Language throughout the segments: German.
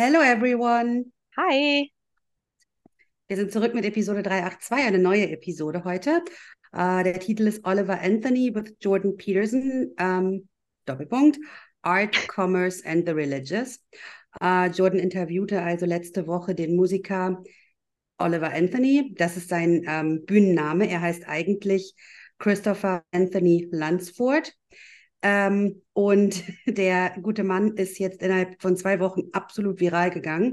Hello everyone. Hi. Wir sind zurück mit Episode 382, eine neue Episode heute. Äh, der Titel ist Oliver Anthony with Jordan Peterson, ähm, Doppelpunkt, Art, Commerce and the Religious. Äh, Jordan interviewte also letzte Woche den Musiker Oliver Anthony. Das ist sein ähm, Bühnenname. Er heißt eigentlich Christopher Anthony Lunsford. Ähm, und der gute Mann ist jetzt innerhalb von zwei Wochen absolut viral gegangen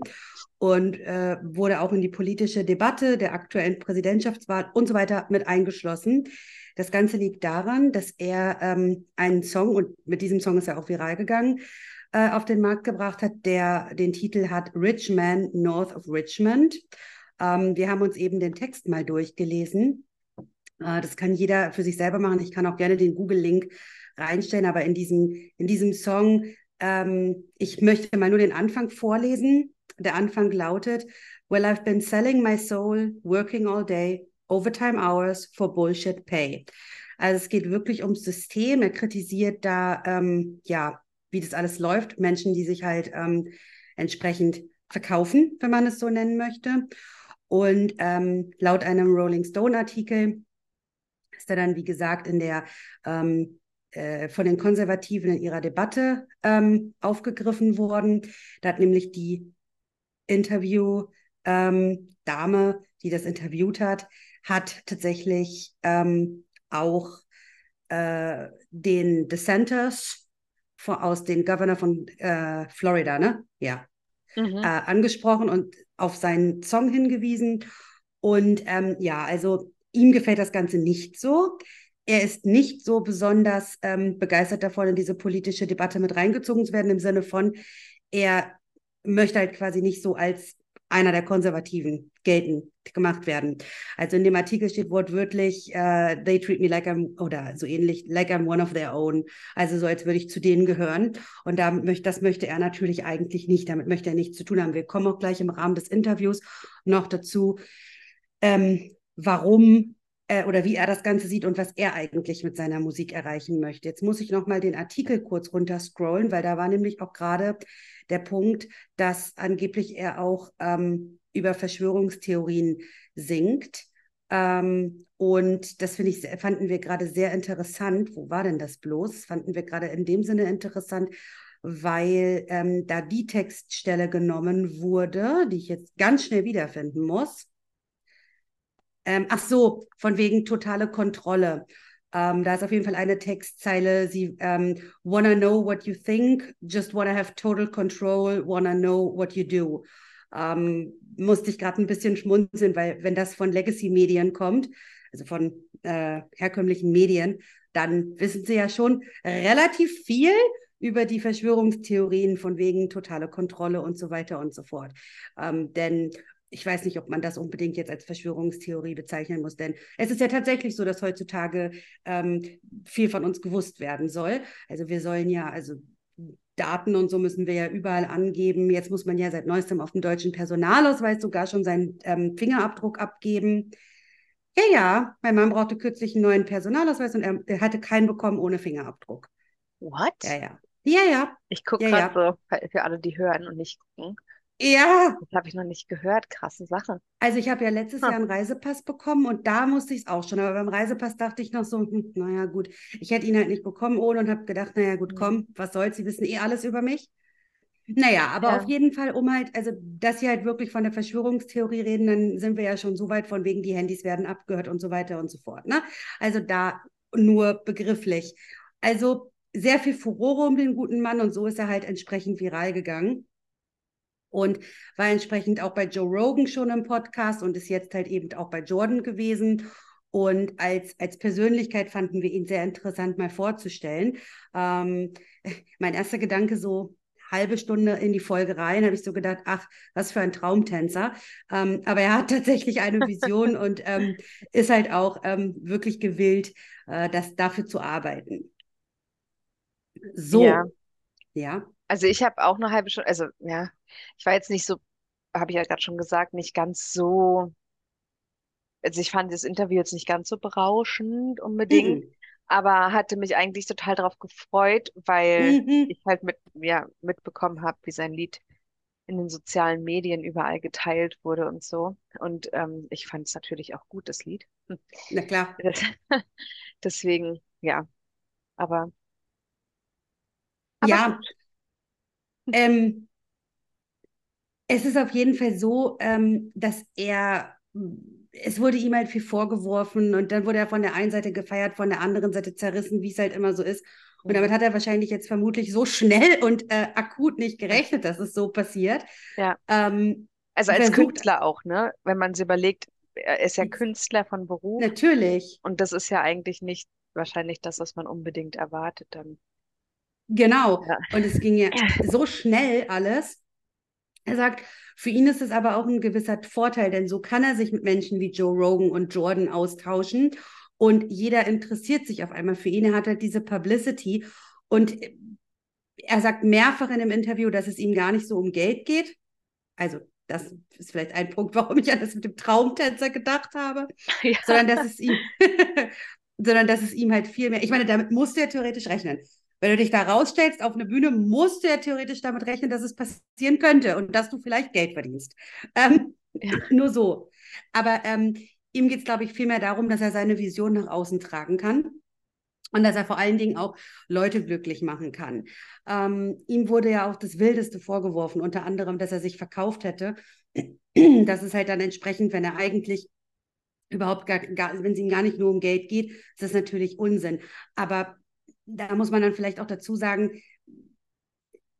und äh, wurde auch in die politische Debatte der aktuellen Präsidentschaftswahl und so weiter mit eingeschlossen. Das Ganze liegt daran, dass er ähm, einen Song, und mit diesem Song ist er auch viral gegangen, äh, auf den Markt gebracht hat, der den Titel hat Rich Man North of Richmond. Ähm, wir haben uns eben den Text mal durchgelesen. Äh, das kann jeder für sich selber machen. Ich kann auch gerne den Google-Link reinstellen, aber in diesem, in diesem Song, ähm, ich möchte mal nur den Anfang vorlesen. Der Anfang lautet, Well, I've been selling my soul, working all day, overtime hours for bullshit pay. Also es geht wirklich ums System. Er kritisiert da, ähm, ja, wie das alles läuft. Menschen, die sich halt ähm, entsprechend verkaufen, wenn man es so nennen möchte. Und ähm, laut einem Rolling Stone-Artikel ist er dann, wie gesagt, in der ähm, äh, von den Konservativen in ihrer Debatte ähm, aufgegriffen worden. Da hat nämlich die Interview ähm, Dame, die das interviewt hat, hat tatsächlich ähm, auch äh, den Dissenters von, aus den Governor von äh, Florida, ne? Ja. Mhm. Äh, angesprochen und auf seinen Song hingewiesen. Und ähm, ja, also ihm gefällt das Ganze nicht so. Er ist nicht so besonders ähm, begeistert davon, in diese politische Debatte mit reingezogen zu werden, im Sinne von, er möchte halt quasi nicht so als einer der Konservativen gelten gemacht werden. Also in dem Artikel steht wortwörtlich, uh, they treat me like I'm, oder so ähnlich, like I'm one of their own. Also so, als würde ich zu denen gehören. Und da möchte, das möchte er natürlich eigentlich nicht. Damit möchte er nichts zu tun haben. Wir kommen auch gleich im Rahmen des Interviews noch dazu, ähm, warum äh, oder wie er das Ganze sieht und was er eigentlich mit seiner Musik erreichen möchte. Jetzt muss ich noch mal den Artikel kurz runterscrollen, weil da war nämlich auch gerade der Punkt, dass angeblich er auch ähm, über Verschwörungstheorien singt. Ähm, und das finde ich, fanden wir gerade sehr interessant. Wo war denn das bloß? Fanden wir gerade in dem Sinne interessant, weil ähm, da die Textstelle genommen wurde, die ich jetzt ganz schnell wiederfinden muss. Ähm, ach so, von wegen totale Kontrolle. Ähm, da ist auf jeden Fall eine Textzeile, sie ähm, wanna know what you think, just wanna have total control, wanna know what you do. Ähm, musste ich gerade ein bisschen schmunzeln, weil wenn das von Legacy-Medien kommt, also von äh, herkömmlichen Medien, dann wissen sie ja schon relativ viel über die Verschwörungstheorien von wegen totale Kontrolle und so weiter und so fort. Ähm, denn ich weiß nicht, ob man das unbedingt jetzt als Verschwörungstheorie bezeichnen muss, denn es ist ja tatsächlich so, dass heutzutage ähm, viel von uns gewusst werden soll. Also wir sollen ja, also Daten und so müssen wir ja überall angeben. Jetzt muss man ja seit neuestem auf dem deutschen Personalausweis sogar schon seinen ähm, Fingerabdruck abgeben. Ja, ja, mein Mann brauchte kürzlich einen neuen Personalausweis und er, er hatte keinen bekommen ohne Fingerabdruck. What? Ja, ja. Ja, ja. Ich gucke Ja, gerade ja. so, für alle, die hören und nicht gucken. Ja, Das habe ich noch nicht gehört. Krasse Sache. also ich habe ja letztes Hm. Jahr einen Reisepass bekommen und da musste ich es auch schon. Aber beim Reisepass dachte ich noch so, hm, naja, gut. Ich hätte ihn halt nicht bekommen ohne und habe gedacht, naja, gut, Mhm. komm, was soll's, Sie wissen eh alles über mich. Naja, aber Ja. auf jeden Fall, um halt, also, dass Sie halt wirklich von der Verschwörungstheorie reden, dann sind wir ja schon so weit von wegen, die Handys werden abgehört und so weiter und so fort, ne? Also da nur begrifflich. Also sehr viel Furore um den guten Mann und so ist er halt entsprechend viral gegangen und war entsprechend auch bei Joe Rogan schon im Podcast und ist jetzt halt eben auch bei Jordan gewesen. Und als, als Persönlichkeit fanden wir ihn sehr interessant mal vorzustellen. Ähm, mein erster Gedanke so halbe Stunde in die Folge rein, habe ich so gedacht, ach, was für ein Traumtänzer. Ähm, aber er hat tatsächlich eine Vision und ähm, ist halt auch ähm, wirklich gewillt, äh, das dafür zu arbeiten. So, Ja. ja. Also ich habe auch eine halbe Stunde, also ja, ich war jetzt nicht so, habe ich ja gerade schon gesagt, nicht ganz so, also ich fand das Interview jetzt nicht ganz so berauschend unbedingt, Mhm. aber hatte mich eigentlich total darauf gefreut, weil Mhm. ich halt mit, ja, mitbekommen habe, wie sein Lied in den sozialen Medien überall geteilt wurde und so. Und ähm, ich fand es natürlich auch gut, das Lied. Na klar. Deswegen, ja. Aber, aber ja. Ähm, es ist auf jeden Fall so, ähm, dass er, es wurde ihm halt viel vorgeworfen und dann wurde er von der einen Seite gefeiert, von der anderen Seite zerrissen, wie es halt immer so ist. Und damit hat er wahrscheinlich jetzt vermutlich so schnell und äh, akut nicht gerechnet, dass es so passiert. Ja. Ähm, also als versucht, Künstler auch, ne? Wenn man sich überlegt, er ist ja Künstler von Beruf. Natürlich. Und das ist ja eigentlich nicht wahrscheinlich das, was man unbedingt erwartet dann. Genau. Ja. Und es ging ja so schnell alles. Er sagt, für ihn ist es aber auch ein gewisser Vorteil, denn so kann er sich mit Menschen wie Joe Rogan und Jordan austauschen und jeder interessiert sich auf einmal für ihn. Er hat halt diese Publicity und er sagt mehrfach in dem Interview, dass es ihm gar nicht so um Geld geht. Also das ist vielleicht ein Punkt, warum ich an das mit dem Traumtänzer gedacht habe, ja. sondern dass es ihm, sondern dass es ihm halt viel mehr. Ich meine, damit musst du ja theoretisch rechnen. Wenn du dich da rausstellst auf eine Bühne, musst du ja theoretisch damit rechnen, dass es passieren könnte und dass du vielleicht Geld verdienst. Ähm, ja. Nur so. Aber ähm, Ihm geht es, glaube ich, vielmehr darum, dass er seine Vision nach außen tragen kann und dass er vor allen Dingen auch Leute glücklich machen kann. Ähm, ihm wurde ja auch das Wildeste vorgeworfen, unter anderem, dass er sich verkauft hätte. Das ist halt dann entsprechend, wenn er eigentlich überhaupt gar, gar wenn es ihm gar nicht nur um Geld geht, ist das natürlich Unsinn. Aber da muss man dann vielleicht auch dazu sagen,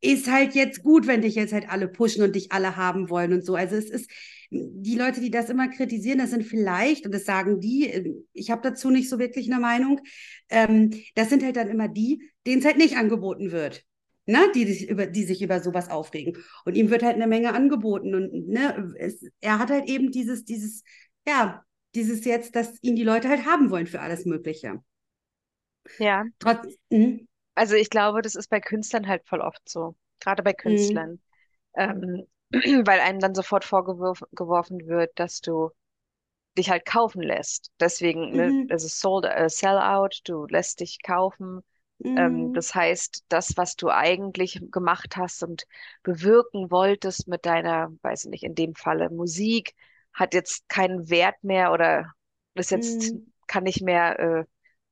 ist halt jetzt gut, wenn dich jetzt halt alle pushen und dich alle haben wollen und so. Also es ist, die Leute, die das immer kritisieren, das sind vielleicht, und das sagen die, äh, ich habe dazu nicht so wirklich eine Meinung, ähm, das sind halt dann immer die, denen es halt nicht angeboten wird. Ne, die, sich über, die sich über sowas aufregen. Und ihm wird halt eine Menge angeboten. Und ne, es, er hat halt eben dieses, dieses, ja, dieses jetzt, dass ihn die Leute halt haben wollen für alles Mögliche. Ja. Trotz, hm? also ich glaube, das ist bei Künstlern halt voll oft so. Gerade bei hm. Künstlern. Mhm. Ähm, weil einem dann sofort vorgeworfen wird, dass du dich halt kaufen lässt. Deswegen, ne, mhm. ne, es ist sold, uh, Sellout, du lässt dich kaufen. Ähm, mhm. Ähm, das heißt, das, was du eigentlich gemacht hast und bewirken wolltest mit deiner, weiß ich nicht, in dem Falle Musik, hat jetzt keinen Wert mehr oder ist jetzt, mhm. kann nicht mehr äh,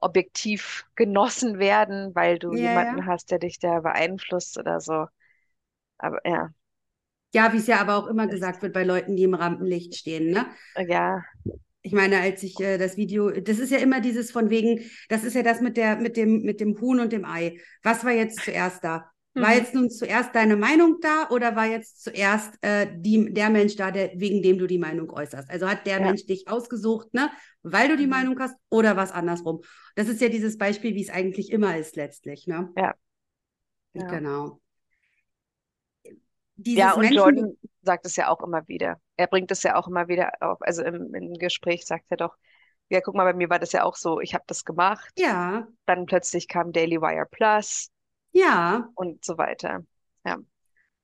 objektiv genossen werden, weil du ja, jemanden ja. hast, der dich da beeinflusst oder so. Aber ja. Ja, wie es ja aber auch immer gesagt wird bei Leuten, die im Rampenlicht stehen, ne? Ja. Ich meine, als ich äh, das Video, das ist ja immer dieses von wegen, das ist ja das mit der, mit dem, mit dem Huhn und dem Ei. Was war jetzt zuerst da? War mhm. jetzt nun zuerst deine Meinung da oder war jetzt zuerst äh, die, der Mensch da, der, wegen dem du die Meinung äußerst? Also hat der ja. Mensch dich ausgesucht, ne, weil du die mhm. Meinung hast oder was andersrum? Das ist ja dieses Beispiel, wie es eigentlich immer ist letztlich, ne? Ja. ja. Genau. Dieses ja, und Menschen Jordan sagt es ja auch immer wieder. Er bringt es ja auch immer wieder auf. Also im, im Gespräch sagt er doch, ja, guck mal, bei mir war das ja auch so, ich habe das gemacht. Ja. Dann plötzlich kam Daily Wire Plus. Ja. Und so weiter. Ja.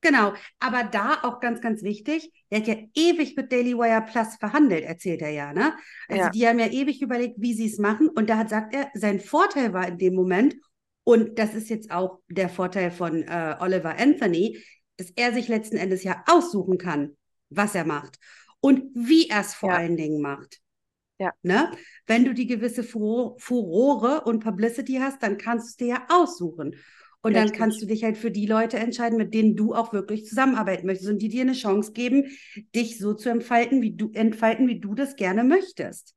Genau, aber da auch ganz, ganz wichtig, er hat ja ewig mit Daily Wire Plus verhandelt, erzählt er ja, ne? Also ja. die haben ja ewig überlegt, wie sie es machen und da hat, sagt er, sein Vorteil war in dem Moment, und das ist jetzt auch der Vorteil von äh, Oliver Anthony, dass er sich letzten Endes ja aussuchen kann, was er macht und wie er es vor ja. allen Dingen macht. Ja. Ne? Wenn du die gewisse Furore und Publicity hast, dann kannst du es dir ja aussuchen. Und Richtig. dann kannst du dich halt für die Leute entscheiden, mit denen du auch wirklich zusammenarbeiten möchtest und die dir eine Chance geben, dich so zu entfalten, wie du entfalten, wie du das gerne möchtest.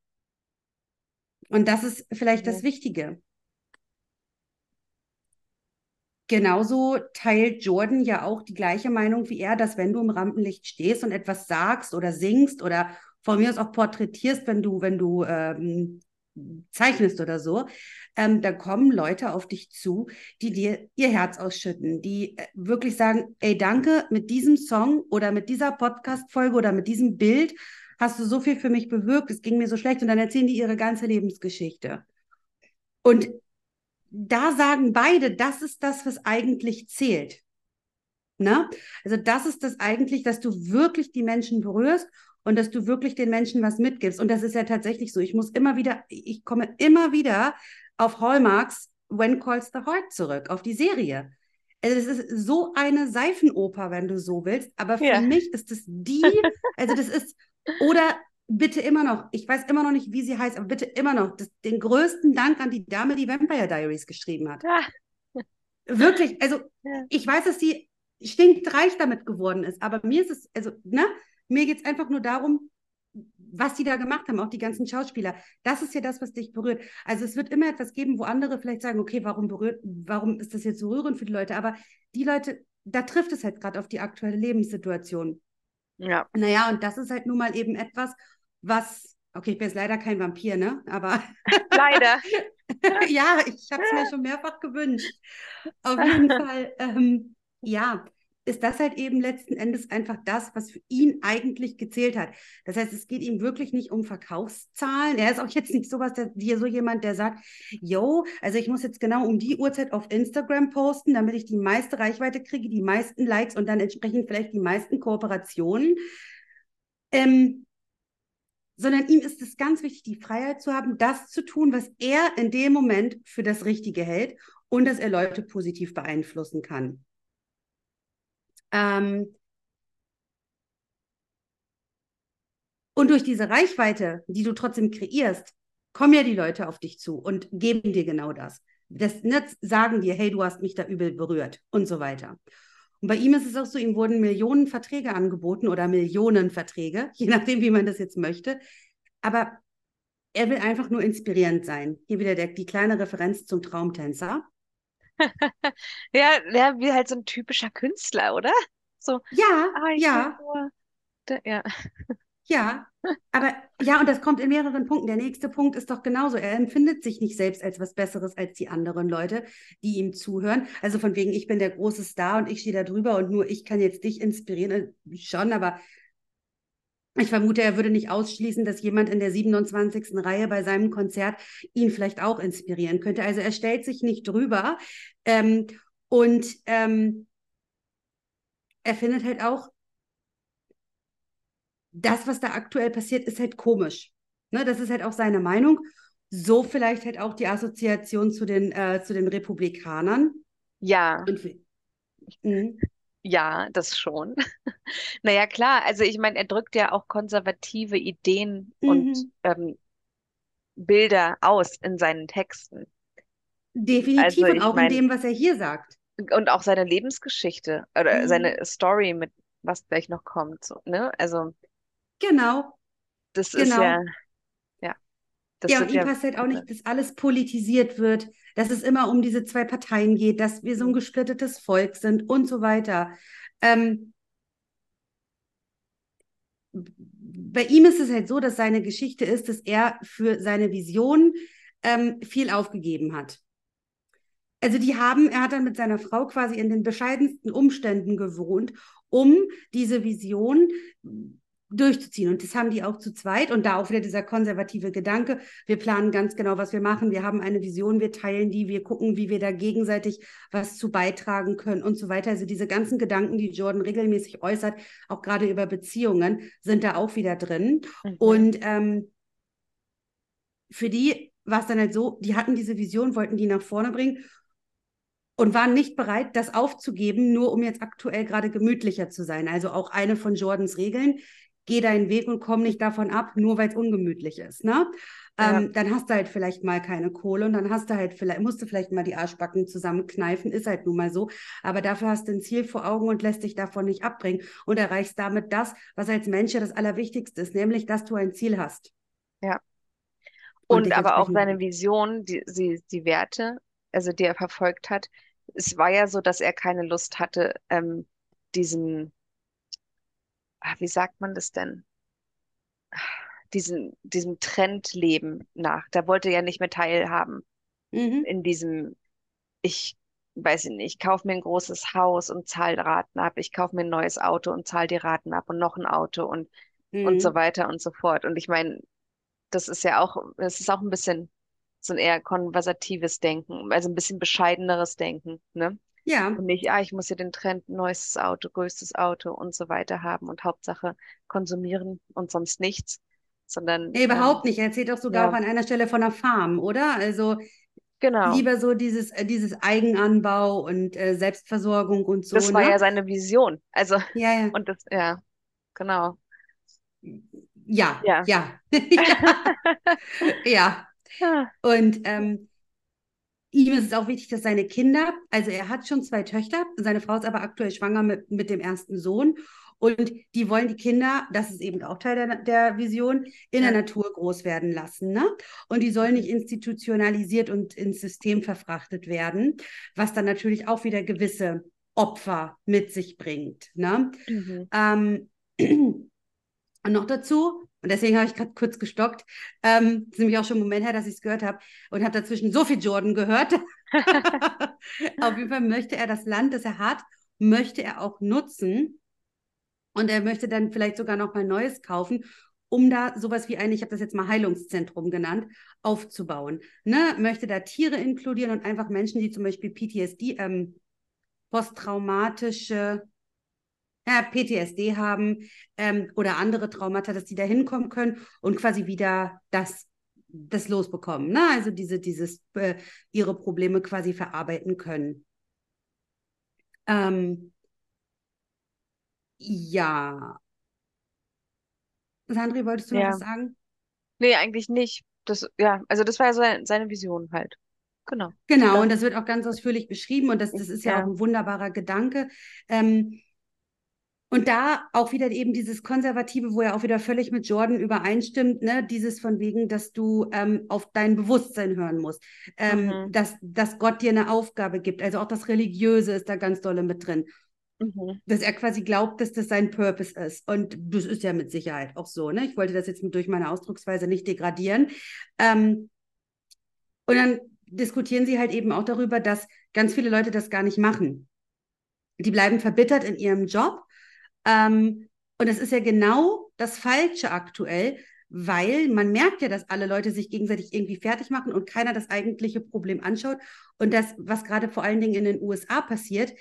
Und das ist vielleicht ja. das Wichtige. Genauso teilt Jordan ja auch die gleiche Meinung wie er, dass wenn du im Rampenlicht stehst und etwas sagst oder singst oder von mir aus auch porträtierst, wenn du, wenn du ähm, zeichnest oder so, ähm, da kommen Leute auf dich zu, die dir ihr Herz ausschütten, die äh, wirklich sagen, ey, danke, mit diesem Song oder mit dieser Podcast-Folge oder mit diesem Bild hast du so viel für mich bewirkt, es ging mir so schlecht und dann erzählen die ihre ganze Lebensgeschichte. Und da sagen beide, das ist das, was eigentlich zählt. Ne? Also das ist das eigentlich, dass du wirklich die Menschen berührst und dass du wirklich den Menschen was mitgibst. Und das ist ja tatsächlich so. Ich muss immer wieder, ich komme immer wieder auf Hallmarks When Calls the Heart zurück, auf die Serie. Also das ist so eine Seifenoper, wenn du so willst. Aber für ja. mich ist es die, also das ist, oder bitte immer noch, ich weiß immer noch nicht, wie sie heißt, aber bitte immer noch das, den größten Dank an die Dame, die Vampire Diaries geschrieben hat. Ja. Wirklich, also ja. ich weiß, dass sie stinkreich damit geworden ist, aber mir ist es, also, ne, mir geht es einfach nur darum, was die da gemacht haben, auch die ganzen Schauspieler. Das ist ja das, was dich berührt. Also es wird immer etwas geben, wo andere vielleicht sagen, okay, warum berührt, warum ist das jetzt so rührend für die Leute? Aber die Leute, da trifft es halt gerade auf die aktuelle Lebenssituation. Ja. Naja, und das ist halt nun mal eben etwas, was, okay, ich bin jetzt leider kein Vampir, ne? Aber. leider. ja, ich habe es mir schon mehrfach gewünscht. Auf jeden Fall, ähm, ja, ist das halt eben letzten Endes einfach das, was für ihn eigentlich gezählt hat. Das heißt, es geht ihm wirklich nicht um Verkaufszahlen. Er ist auch jetzt nicht sowas, der, hier so jemand, der sagt, yo, also ich muss jetzt genau um die Uhrzeit auf Instagram posten, damit ich die meiste Reichweite kriege, die meisten Likes und dann entsprechend vielleicht die meisten Kooperationen. Ähm, sondern ihm ist es ganz wichtig, die Freiheit zu haben, das zu tun, was er in dem Moment für das Richtige hält und dass er Leute positiv beeinflussen kann. Ähm, und durch diese Reichweite, die du trotzdem kreierst, kommen ja die Leute auf dich zu und geben dir genau das. Das Netz sagen dir, hey, du hast mich da übel berührt und so weiter. Und bei ihm ist es auch so, ihm wurden Millionen Verträge angeboten oder Millionen Verträge, je nachdem, wie man das jetzt möchte. Aber er will einfach nur inspirierend sein. Hier wieder der, die kleine Referenz zum Traumtänzer. ja, ja, wie halt so ein typischer Künstler, oder? So, ja, ah, ja. Nur, ja. Ja, aber ja, und das kommt in mehreren Punkten. Der nächste Punkt ist doch genauso. Er empfindet sich nicht selbst als was Besseres als die anderen Leute, die ihm zuhören. Also von wegen, ich bin der große Star und ich stehe da drüber und nur ich kann jetzt dich inspirieren. Äh, schon, aber ich vermute, er würde nicht ausschließen, dass jemand in der 27. Reihe bei seinem Konzert ihn vielleicht auch inspirieren könnte. Also er stellt sich nicht drüber. Ähm, und ähm, er findet halt auch, das, was da aktuell passiert, ist halt komisch. Ne, das ist halt auch seine Meinung. So vielleicht halt auch die Assoziation zu den, äh, zu den Republikanern. Ja. Und, mhm. Ja, das schon. naja, klar, also ich meine, er drückt ja auch konservative Ideen mhm. und ähm, Bilder aus in seinen Texten. Definitiv also, und auch mein, in dem, was er hier sagt. Und auch seine Lebensgeschichte oder mhm. seine Story mit was gleich noch kommt. So, ne? Also Genau. Das genau. ist ja, ja. Ja, und ihm ja, passt halt auch nicht, dass alles politisiert wird, dass es immer um diese zwei Parteien geht, dass wir so ein mhm. gesplittetes Volk sind und so weiter. Ähm, bei ihm ist es halt so, dass seine Geschichte ist, dass er für seine Vision ähm, viel aufgegeben hat. Also die haben, er hat dann mit seiner Frau quasi in den bescheidensten Umständen gewohnt, um diese Vision durchzuziehen. Und das haben die auch zu zweit. Und da auch wieder dieser konservative Gedanke, wir planen ganz genau, was wir machen. Wir haben eine Vision, wir teilen die, wir gucken, wie wir da gegenseitig was zu beitragen können und so weiter. Also diese ganzen Gedanken, die Jordan regelmäßig äußert, auch gerade über Beziehungen, sind da auch wieder drin. Mhm. Und ähm, für die war es dann halt so, die hatten diese Vision, wollten die nach vorne bringen und waren nicht bereit, das aufzugeben, nur um jetzt aktuell gerade gemütlicher zu sein. Also auch eine von Jordans Regeln geh deinen Weg und komm nicht davon ab, nur weil es ungemütlich ist. Ne? Ja. Ähm, dann hast du halt vielleicht mal keine Kohle und dann hast du halt vielleicht, musst du vielleicht mal die Arschbacken zusammenkneifen, ist halt nun mal so. Aber dafür hast du ein Ziel vor Augen und lässt dich davon nicht abbringen und erreichst damit das, was als Mensch ja das Allerwichtigste ist, nämlich, dass du ein Ziel hast. Ja. Und, und aber auch seine Vision, die, die, die Werte, also die er verfolgt hat. Es war ja so, dass er keine Lust hatte, ähm, diesen wie sagt man das denn? Diesen, diesem Trendleben nach. Da wollte er ja nicht mehr teilhaben. Mhm. In diesem, ich weiß nicht, ich kaufe mir ein großes Haus und zahle Raten ab. Ich kaufe mir ein neues Auto und zahle die Raten ab und noch ein Auto und, mhm. und so mhm. weiter und so fort. Und ich meine, das ist ja auch, das ist auch ein bisschen so ein eher konversatives Denken, also ein bisschen bescheideneres Denken, ne? Ja. Und nicht, ah, ich muss hier den Trend, neuestes Auto, größtes Auto und so weiter haben und Hauptsache konsumieren und sonst nichts, sondern. Nee, überhaupt ähm, nicht. Er erzählt auch sogar ja. auch an einer Stelle von einer Farm, oder? Also Genau. Lieber so dieses, äh, dieses Eigenanbau und äh, Selbstversorgung und so. Das war ne? ja seine Vision. Also, ja, ja. und das, ja, genau. Ja, ja, ja. ja. ja. Und ähm, ihm ist es auch wichtig, dass seine Kinder, also er hat schon zwei Töchter, seine Frau ist aber aktuell schwanger mit, mit dem ersten Sohn. Und die wollen die Kinder, das ist eben auch Teil der, der Vision, in der Natur groß werden lassen. Ne? Und die sollen nicht institutionalisiert und ins System verfrachtet werden, was dann natürlich auch wieder gewisse Opfer mit sich bringt. Ne? Mhm. Ähm, und noch dazu, und deswegen habe ich gerade kurz gestockt, ähm, ist nämlich auch schon ein Moment her, dass ich es gehört habe und habe dazwischen so viel Jordan gehört. Auf jeden Fall möchte er das Land, das er hat, möchte er auch nutzen, und er möchte dann vielleicht sogar noch mal Neues kaufen, um da sowas wie ein, ich habe das jetzt mal Heilungszentrum genannt, aufzubauen. Ne? Möchte da Tiere inkludieren und einfach Menschen, die zum Beispiel PTSD, ähm, posttraumatische ja, PTSD haben ähm, oder andere Traumata, dass die da hinkommen können und quasi wieder das, das losbekommen. Ne? Also diese, dieses, äh, ihre Probleme quasi verarbeiten können. Ähm, ja. Sandri, wolltest du noch Ja. was sagen? Nee, eigentlich nicht. Das, ja, also das war ja seine, seine Vision halt. Genau. Genau, und das wird auch ganz ausführlich beschrieben und das, das ist ja, Ja. auch ein wunderbarer Gedanke. Ähm, und da auch wieder eben dieses Konservative, wo er auch wieder völlig mit Jordan übereinstimmt, ne? dieses von wegen, dass du ähm, auf dein Bewusstsein hören musst, ähm, Mhm. dass, dass Gott dir eine Aufgabe gibt. Also auch das Religiöse ist da ganz dolle mit drin. Mhm. dass er quasi glaubt, dass das sein Purpose ist. Und das ist ja mit Sicherheit auch so. Ne? Ich wollte das jetzt durch meine Ausdrucksweise nicht degradieren. Ähm, und dann diskutieren sie halt eben auch darüber, dass ganz viele Leute das gar nicht machen. Die bleiben verbittert in ihrem Job. Ähm, und das ist ja genau das Falsche aktuell, weil man merkt ja, dass alle Leute sich gegenseitig irgendwie fertig machen und keiner das eigentliche Problem anschaut. Und das, was gerade vor allen Dingen in den USA passiert,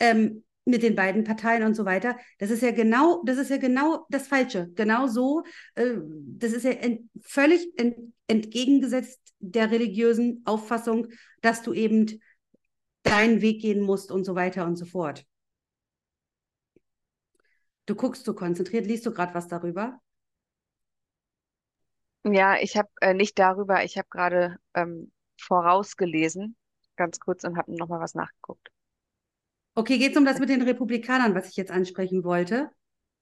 ähm, mit den beiden Parteien und so weiter. Das ist ja genau, das ist ja genau das Falsche. Genau so, äh, das ist ja ent, völlig ent, entgegengesetzt der religiösen Auffassung, dass du eben deinen Weg gehen musst und so weiter und so fort. Du guckst so konzentriert, liest du gerade was darüber? Ja, ich habe äh, nicht darüber, ich habe gerade ähm, vorausgelesen, ganz kurz und habe nochmal was nachgeguckt. Okay, geht es um das mit den Republikanern, was ich jetzt ansprechen wollte?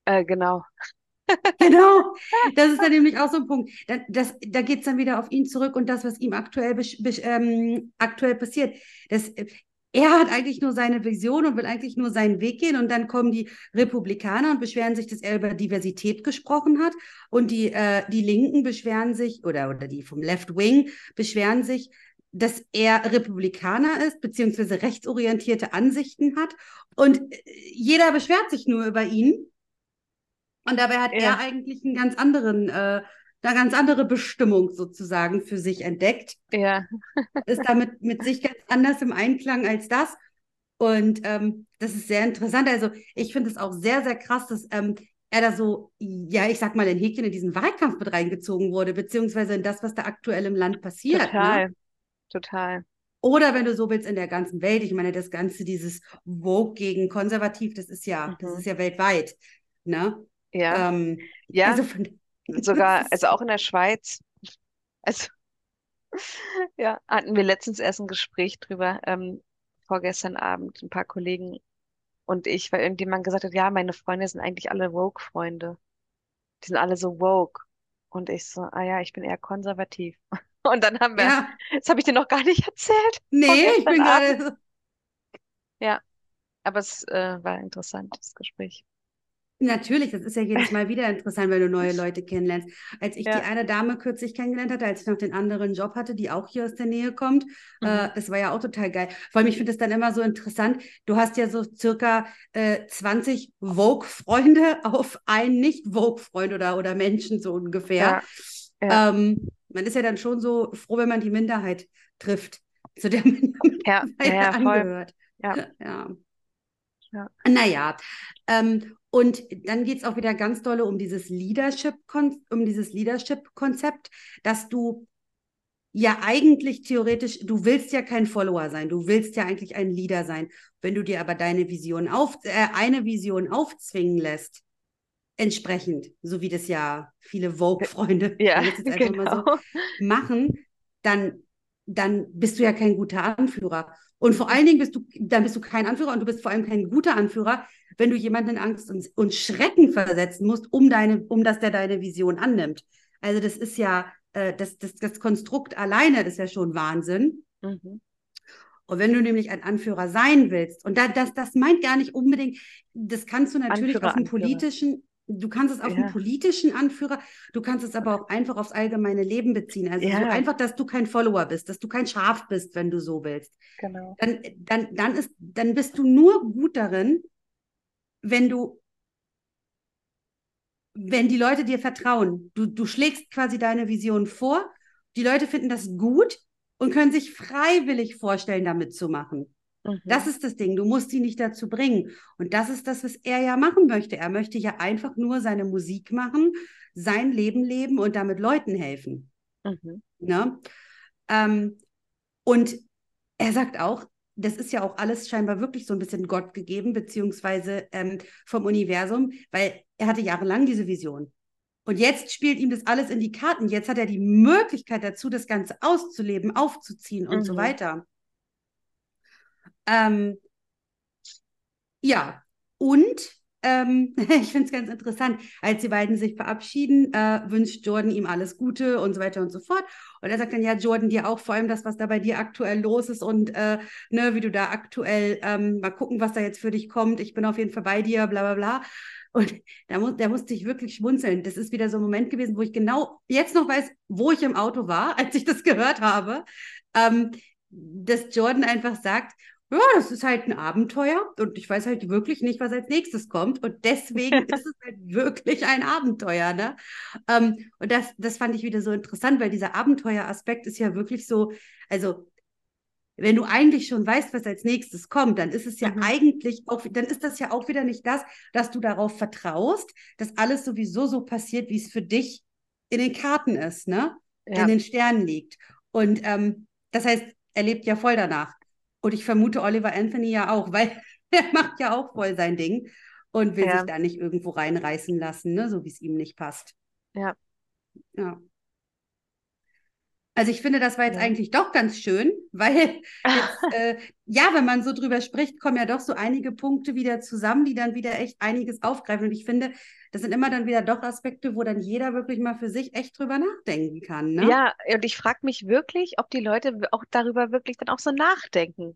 Äh, genau. genau, das ist dann nämlich auch so ein Punkt. Da, das, da geht es dann wieder auf ihn zurück und das, was ihm aktuell, ähm, aktuell passiert. Das, er hat eigentlich nur seine Vision und will eigentlich nur seinen Weg gehen und dann kommen die Republikaner und beschweren sich, dass er über Diversität gesprochen hat und die, äh, die Linken beschweren sich oder, oder die vom Left Wing beschweren sich, dass er Republikaner ist, beziehungsweise rechtsorientierte Ansichten hat. Und äh, jeder beschwert sich nur über ihn. Und dabei hat ja. er eigentlich einen ganz anderen, äh, eine ganz andere Bestimmung sozusagen für sich entdeckt. Ja. ist damit mit sich ganz anders im Einklang als das. Und ähm, das ist sehr interessant. Also ich finde es auch sehr, sehr krass, dass ähm, er da so, ja, ich sag mal, in Häkchen in diesen Wahlkampf mit reingezogen wurde, beziehungsweise in das, was da aktuell im Land passiert. Ne? Total. Ne? Total. Oder wenn du so willst, in der ganzen Welt. Ich meine, das Ganze, dieses Vogue gegen konservativ, das ist ja, mhm. das ist ja weltweit. Ne? Ja. Ähm, ja. Also von, Sogar, also auch in der Schweiz. Also, ja, hatten wir letztens erst ein Gespräch drüber, ähm, vorgestern Abend, ein paar Kollegen und ich, weil irgendjemand gesagt hat, ja, meine Freunde sind eigentlich alle Woke-Freunde. Die sind alle so woke. Und ich so, ah ja, ich bin eher konservativ. Und dann haben wir, ja. das habe ich dir noch gar nicht erzählt. Nee, ich bin gerade. Ja, aber es äh, war ein interessantes Gespräch. Natürlich, das ist ja jedes Mal wieder interessant, wenn du neue Leute kennenlernst. Als ich ja. die eine Dame kürzlich kennengelernt hatte, als ich noch den anderen Job hatte, die auch hier aus der Nähe kommt, mhm. äh, das war ja auch total geil. Vor allem, ich finde es dann immer so interessant, du hast ja so circa äh, 20 Vogue-Freunde auf einen Nicht-Vogue-Freund oder, oder Menschen so ungefähr. Ja. Ja. Ähm, man ist ja dann schon so froh, wenn man die Minderheit trifft, zu der man ja, ja, angehört. Ja. ja. Ja. Naja, ähm, und dann geht es auch wieder ganz dolle um dieses Leadership, um dieses Leadership-Konzept, dass du ja eigentlich theoretisch, du willst ja kein Follower sein, du willst ja eigentlich ein Leader sein. Wenn du dir aber deine Vision auf, äh, eine Vision aufzwingen lässt, entsprechend, so wie das ja viele Vogue-Freunde ja, genau. so machen, dann, dann bist du ja kein guter Anführer. Und vor allen Dingen bist du, dann bist du kein Anführer und du bist vor allem kein guter Anführer, wenn du jemanden in Angst und, und Schrecken versetzen musst, um deine, um dass der deine Vision annimmt. Also das ist ja, äh, das, das, das Konstrukt alleine das ist ja schon Wahnsinn. Mhm. Und wenn du nämlich ein Anführer sein willst, und da, das, das meint gar nicht unbedingt, das kannst du natürlich Anführer, auf dem politischen, Du kannst es auf ja. einen politischen Anführer, du kannst es aber auch einfach aufs allgemeine Leben beziehen. Also ja. so einfach, dass du kein Follower bist, dass du kein Schaf bist, wenn du so willst. Genau. Dann, dann, dann, ist, dann bist du nur gut darin, wenn du, wenn die Leute dir vertrauen. Du, du schlägst quasi deine Vision vor, die Leute finden das gut und können sich freiwillig vorstellen, damit zu machen. Mhm. Das ist das Ding. Du musst sie nicht dazu bringen. Und das ist das, was er ja machen möchte. Er möchte ja einfach nur seine Musik machen, sein Leben leben und damit Leuten helfen. Mhm. Ne? Ähm, und er sagt auch, das ist ja auch alles scheinbar wirklich so ein bisschen Gott gegeben, beziehungsweise ähm, vom Universum, weil er hatte jahrelang diese Vision. Und jetzt spielt ihm das alles in die Karten. Jetzt hat er die Möglichkeit dazu, das Ganze auszuleben, aufzuziehen und mhm. so weiter. Ähm, ja, und ähm, ich finde es ganz interessant, als die beiden sich verabschieden, äh, wünscht Jordan ihm alles Gute und so weiter und so fort. Und er sagt dann, ja, Jordan, dir auch vor allem das, was da bei dir aktuell los ist und äh, ne, wie du da aktuell ähm, mal gucken, was da jetzt für dich kommt. Ich bin auf jeden Fall bei dir, bla bla bla. Und da, mu da musste ich wirklich schmunzeln. Das ist wieder so ein Moment gewesen, wo ich genau jetzt noch weiß, wo ich im Auto war, als ich das gehört habe. Ähm, dass Jordan einfach sagt, ja, das ist halt ein Abenteuer und ich weiß halt wirklich nicht, was als nächstes kommt. Und deswegen ist es halt wirklich ein Abenteuer. Ne? Ähm, und das, das fand ich wieder so interessant, weil dieser Abenteueraspekt ist ja wirklich so, also wenn du eigentlich schon weißt, was als nächstes kommt, dann ist es ja mhm. eigentlich auch, dann ist das ja auch wieder nicht das, dass du darauf vertraust, dass alles sowieso so passiert, wie es für dich in den Karten ist, ne? Ja. In den Sternen liegt. Und ähm, das heißt, er lebt ja voll danach. Und ich vermute Oliver Anthony ja auch, weil er macht ja auch voll sein Ding und will ja. sich da nicht irgendwo reinreißen lassen, ne? so wie es ihm nicht passt. Ja. Ja. Also ich finde, das war jetzt ja. eigentlich doch ganz schön, weil jetzt, äh, ja, wenn man so drüber spricht, kommen ja doch so einige Punkte wieder zusammen, die dann wieder echt einiges aufgreifen. Und ich finde, das sind immer dann wieder doch Aspekte, wo dann jeder wirklich mal für sich echt drüber nachdenken kann. Ne? Ja, und ich frage mich wirklich, ob die Leute auch darüber wirklich dann auch so nachdenken.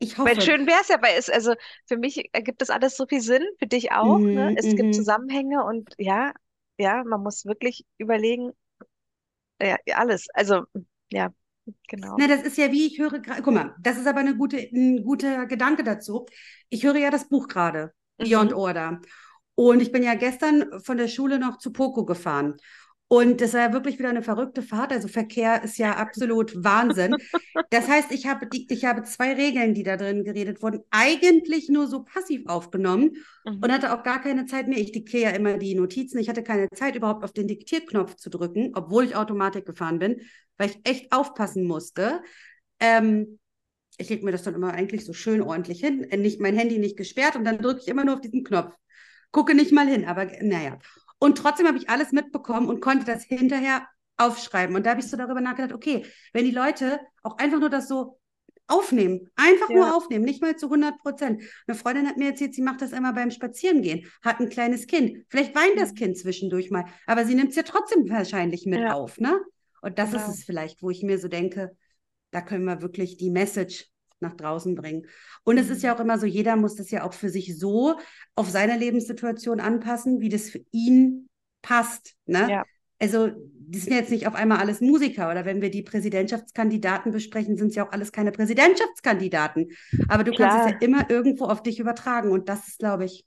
Ich hoffe. Weil schön wäre es ja, weil es, also für mich ergibt das alles so viel Sinn, für dich auch. Mm, ne? Es mm gibt mhm. Zusammenhänge und ja, ja, man muss wirklich überlegen, ja, alles. Also, ja, genau. Na, das ist ja wie ich höre gerade, guck mal, das ist aber eine gute, ein guter Gedanke dazu. Ich höre ja das Buch gerade, Beyond mhm. Order. Und ich bin ja gestern von der Schule noch zu Poco gefahren. Und das war ja wirklich wieder eine verrückte Fahrt. Also Verkehr ist ja absolut Wahnsinn. Das heißt, ich habe, die, ich habe zwei Regeln, die da drin geredet wurden, eigentlich nur so passiv aufgenommen mhm. und hatte auch gar keine Zeit mehr. Ich diktiere ja immer die Notizen. Ich hatte keine Zeit, überhaupt auf den Diktierknopf zu drücken, obwohl ich Automatik gefahren bin, weil ich echt aufpassen musste. Ähm, ich lege mir das dann immer eigentlich so schön ordentlich hin, nicht mein Handy nicht gesperrt und dann drücke ich immer nur auf diesen Knopf gucke nicht mal hin, aber naja. Und trotzdem habe ich alles mitbekommen und konnte das hinterher aufschreiben. Und da habe ich so darüber nachgedacht, okay, wenn die Leute auch einfach nur das so aufnehmen, einfach ja. nur aufnehmen, nicht mal zu 100 Prozent. Eine Freundin hat mir erzählt, sie macht das immer beim Spazierengehen, hat ein kleines Kind. Vielleicht weint das mhm. Kind zwischendurch mal, aber sie nimmt es ja trotzdem wahrscheinlich mit ja. auf, ne? Und das genau. ist es vielleicht, wo ich mir so denke, da können wir wirklich die Message nach draußen bringen. Und es ist ja auch immer so, jeder muss das ja auch für sich so auf seine Lebenssituation anpassen, wie das für ihn passt. Ne? Ja. Also, die sind jetzt nicht auf einmal alles Musiker oder wenn wir die Präsidentschaftskandidaten besprechen, sind es ja auch alles keine Präsidentschaftskandidaten. Aber du Klar. kannst es ja immer irgendwo auf dich übertragen und das ist, glaube ich.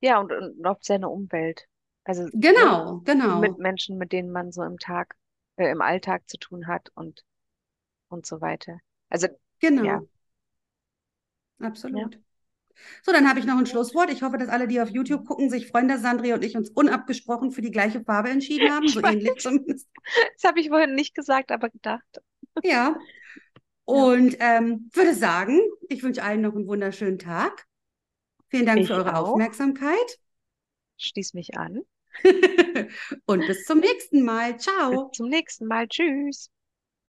Ja, und, und auf seine Umwelt. Also genau, genau. Mit Menschen, mit denen man so im Tag, äh, im Alltag zu tun hat und, und so weiter. Also Genau. Ja. Absolut. Ja. So, dann habe ich noch ein Schlusswort. Ich hoffe, dass alle, die auf YouTube gucken, sich freuen, dass Sandri und ich uns unabgesprochen für die gleiche Farbe entschieden haben. So ähnlich zumindest. Das habe ich vorhin nicht gesagt, aber gedacht. Ja. Und ähm, würde sagen, ich wünsche allen noch einen wunderschönen Tag. Vielen Dank ich für eure auch. Aufmerksamkeit. Schließ mich an. und bis zum nächsten Mal. Ciao. Bis zum nächsten Mal. Tschüss.